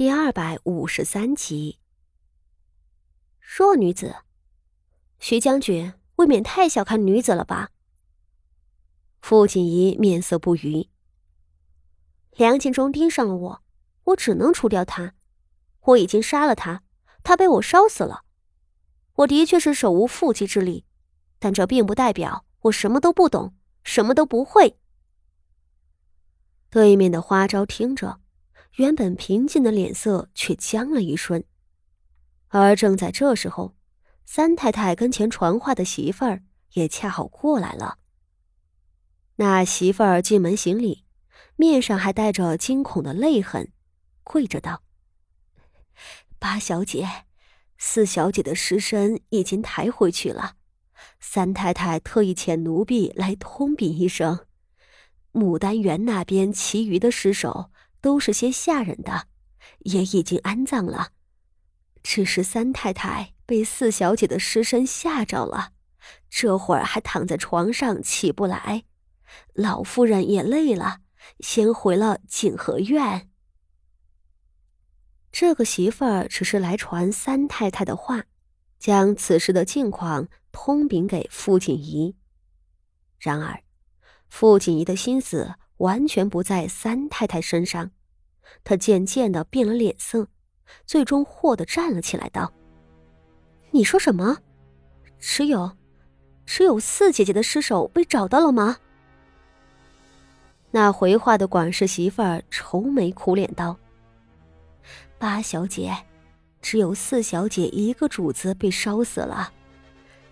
第二百五十三集。弱女子，徐将军未免太小看女子了吧？傅锦仪面色不愉。梁锦忠盯上了我，我只能除掉他。我已经杀了他，他被我烧死了。我的确是手无缚鸡之力，但这并不代表我什么都不懂，什么都不会。对面的花招听着，原本平静的脸色却僵了一瞬。而正在这时候，三太太跟前传话的媳妇儿也恰好过来了。那媳妇儿进门行礼，面上还带着惊恐的泪痕，跪着道：“八小姐，四小姐的尸身已经抬回去了，三太太特意遣奴婢来通禀一声。”牡丹园那边其余的尸首都是些下人的，也已经安葬了。只是三太太被四小姐的尸身吓着了，这会儿还躺在床上起不来。老夫人也累了，先回了景和院。这个媳妇儿只是来传三太太的话，将此事的近况通禀给傅锦仪。然而。傅锦仪的心思完全不在三太太身上，她渐渐的变了脸色，最终霍的站了起来，道：“你说什么？只有，只有四姐姐的尸首被找到了吗？”那回话的管事媳妇儿愁眉苦脸道：“八小姐，只有四小姐一个主子被烧死了，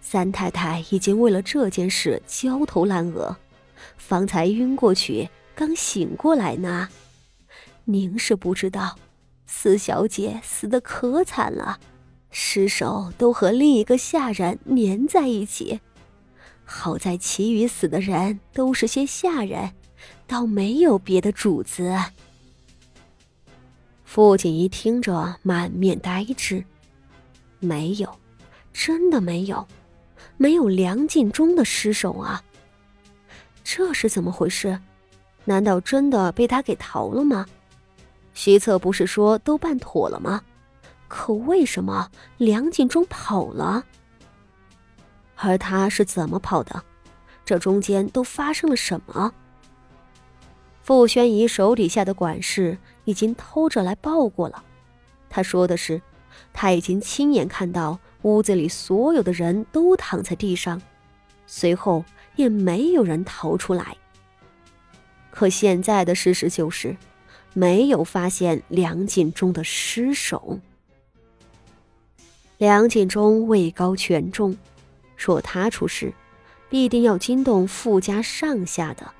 三太太已经为了这件事焦头烂额。”方才晕过去，刚醒过来呢。您是不知道，四小姐死的可惨了，尸首都和另一个下人粘在一起。好在其余死的人都是些下人，倒没有别的主子。傅锦仪听着，满面呆滞。没有，真的没有，没有梁敬忠的尸首啊。这是怎么回事？难道真的被他给逃了吗？徐策不是说都办妥了吗？可为什么梁敬忠跑了？而他是怎么跑的？这中间都发生了什么？傅宣仪手底下的管事已经偷着来报过了。他说的是，他已经亲眼看到屋子里所有的人都躺在地上，随后。也没有人逃出来。可现在的事实就是，没有发现梁锦忠的尸首。梁锦忠位高权重，若他出事，必定要惊动傅家上下的。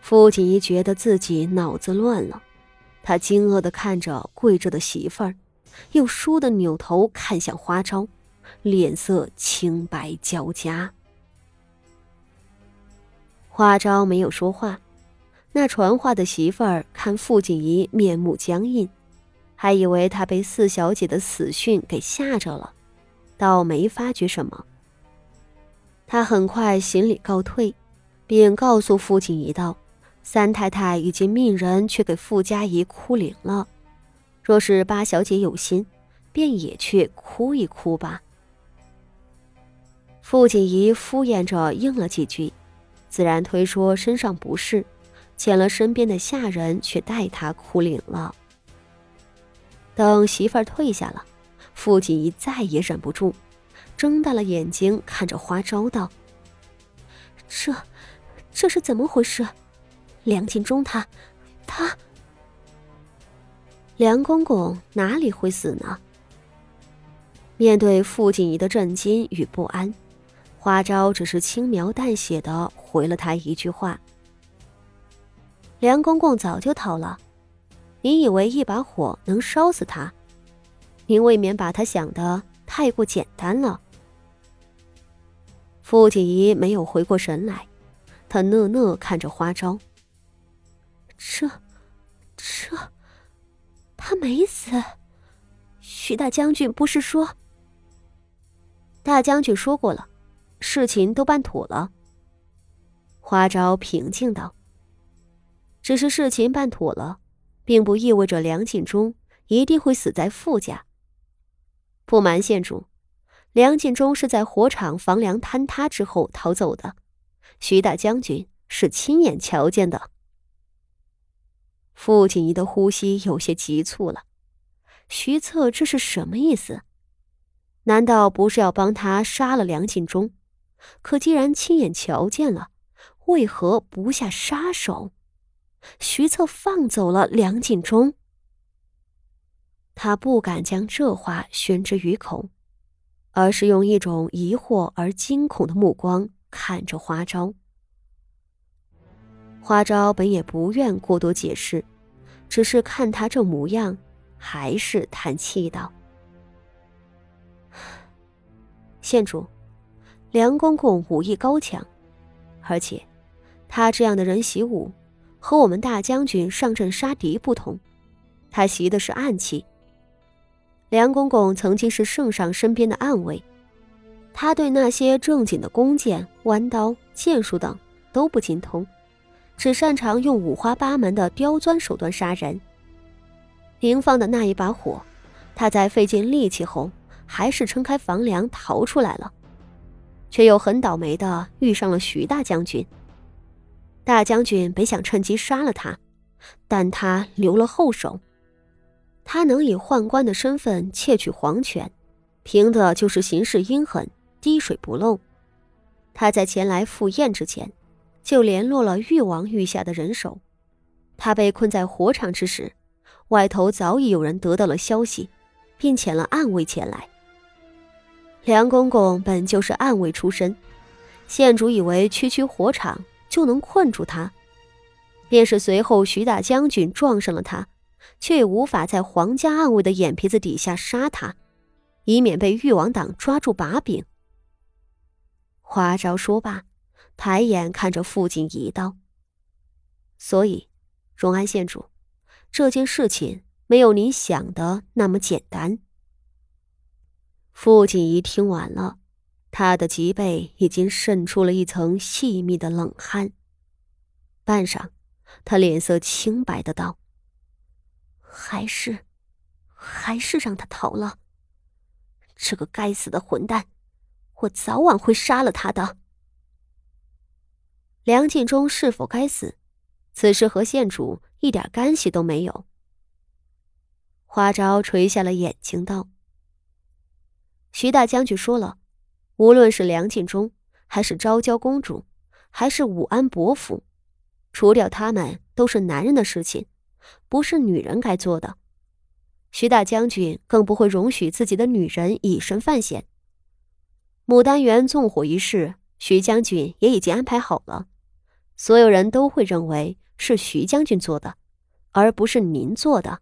傅锦衣觉得自己脑子乱了，他惊愕的看着跪着的媳妇儿，又倏地扭头看向花招，脸色青白交加。花招没有说话，那传话的媳妇儿看傅锦仪面目僵硬，还以为她被四小姐的死讯给吓着了，倒没发觉什么。他很快行礼告退，并告诉傅锦仪道：“三太太已经命人去给傅家仪哭灵了，若是八小姐有心，便也去哭一哭吧。”傅锦仪敷衍着应了几句。自然推说身上不适，遣了身边的下人去带他哭灵了。等媳妇儿退下了，傅锦仪再也忍不住，睁大了眼睛看着花招道：“这，这是怎么回事？梁敬忠他，他……梁公公哪里会死呢？”面对傅锦仪的震惊与不安。花招只是轻描淡写的回了他一句话：“梁公公早就逃了，你以为一把火能烧死他？您未免把他想的太过简单了。”傅锦仪没有回过神来，他讷讷看着花招：“这，这，他没死？徐大将军不是说？大将军说过了。”事情都办妥了。花招平静道：“只是事情办妥了，并不意味着梁敬忠一定会死在傅家。不瞒县主，梁敬忠是在火场房梁坍塌之后逃走的，徐大将军是亲眼瞧见的。傅锦仪的呼吸有些急促了，徐策这是什么意思？难道不是要帮他杀了梁敬忠？可既然亲眼瞧见了，为何不下杀手？徐策放走了梁敬忠，他不敢将这话宣之于口，而是用一种疑惑而惊恐的目光看着花招。花招本也不愿过多解释，只是看他这模样，还是叹气道：“县主，梁公公武艺高强，而且他这样的人习武。”和我们大将军上阵杀敌不同，他习的是暗器。梁公公曾经是圣上身边的暗卫，他对那些正经的弓箭、弯刀、剑术等都不精通，只擅长用五花八门的刁钻手段杀人。林放的那一把火，他在费尽力气后，还是撑开房梁逃出来了，却又很倒霉的遇上了徐大将军。大将军本想趁机杀了他，但他留了后手。他能以宦官的身份窃取皇权，凭的就是行事阴狠、滴水不漏。他在前来赴宴之前，就联络了誉王御下的人手。他被困在火场之时，外头早已有人得到了消息，并遣了暗卫前来。梁公公本就是暗卫出身，县主以为区区火场。就能困住他，便是随后徐大将军撞上了他，却也无法在皇家暗卫的眼皮子底下杀他，以免被誉王党抓住把柄。花招说罢，抬眼看着父亲，一道：“所以，荣安县主，这件事情没有您想的那么简单。”傅锦仪听完了。他的脊背已经渗出了一层细密的冷汗。半晌，他脸色清白的道：“还是，还是让他逃了。这个该死的混蛋，我早晚会杀了他的。”梁敬忠是否该死，此事和县主一点干系都没有。花招垂下了眼睛道：“徐大将军说了。”无论是梁敬忠，还是昭娇公主，还是武安伯府，除掉他们都是男人的事情，不是女人该做的。徐大将军更不会容许自己的女人以身犯险。牡丹园纵火一事，徐将军也已经安排好了，所有人都会认为是徐将军做的，而不是您做的。